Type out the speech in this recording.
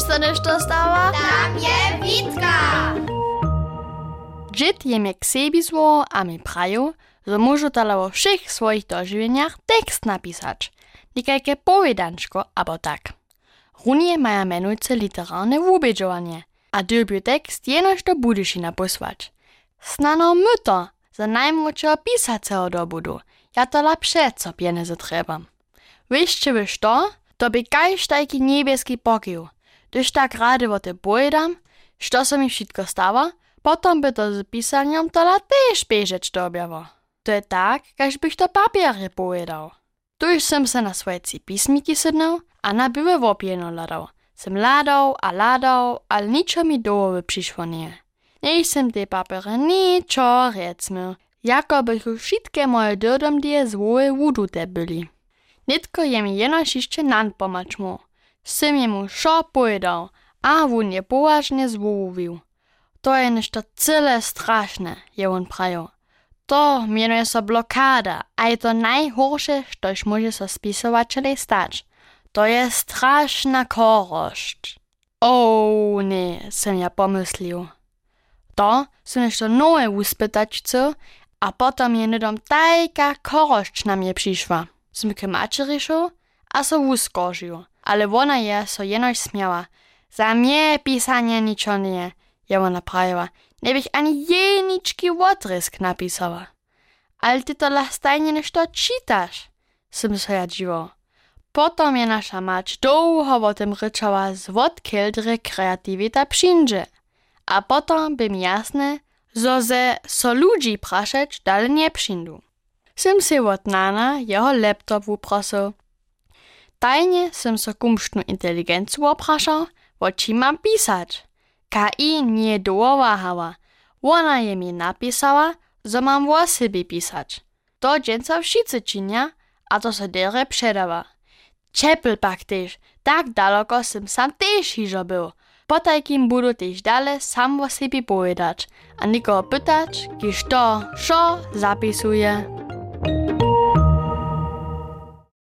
Wiesz, co nešto stała? Tam je Witka! Dżit je mnie k sebi zło, a mi prają, że może tala o wszystkich swoich dożywieniach tekst napisać. Nikajke powiedanczko, abo tak. Runie maja menujce literarne wubedżowanie, a dybiu tekst jenoż do budyšina posłać. Snano my to, za najmłodszego pisacego dobudu, ja to lepsze, co pieniądze trzeba. Wiesz, czy wiesz to? To by kajsztajki niebieski pokił. Gdyż tak rady o te pojedam, što se mi wszystko stało, potom by to z pisaniem tola też bieżeć to objawo. To je tak, bych to papiery pojedał. Tu już sem se na swoje ci pismiki sydnął, a na były wopieno ladał. Sem ladał a ladał, ale niczo mi dołowy przyszło nie. Nie te papiery niczo recmy, jako bych już wszystkie moje dodomdie złoje wudute byli. Nitko je mi jenož jeszcze nan pomacz mu. Sem jemu šo pojedał, a wun je poważnie zwołowił. To je nešto cyle straszne, je on prajo. To mienuje so blokada, a je to najhorsze, štož może so spisovateľej stać. To je straszna korošť. O, nie, sem ja pomyslil. To som nešto nové uspytać chcel, a potom je nedom tajka korošť na mnie przyszła. Mačeri šel, a so uskožil, ale ona je so jenož smiała. Za mnie pisanie niczo nie, je ona prawiła. Nie bych ani jeniczki odrysk napisała. Ale ty to lastajnie nešto czytasz, sem so ja dziwo. Potom je nasza mać długo o tym ryczała, zwodkiel dre kreatywita przyjdzie. A potom by mi jasne, zo ze so ludzi praszeć dalej nie przyjdą. Sem se od nana jeho laptop uprosił. Tajnie sem so kumštnu inteligenciju oprašal, o čim mam pisać. KI nie dołowahała. Ona je mi napisała, że mam o sobie pisać. To dżęca wszyscy czynia, a to se dere przedawa. Czepel pak też, tak daleko sem sam też hižo był. Po takim budu też dalej sam o sobie powiedzieć, a nikogo pytać, kiż to, szo zapisuje.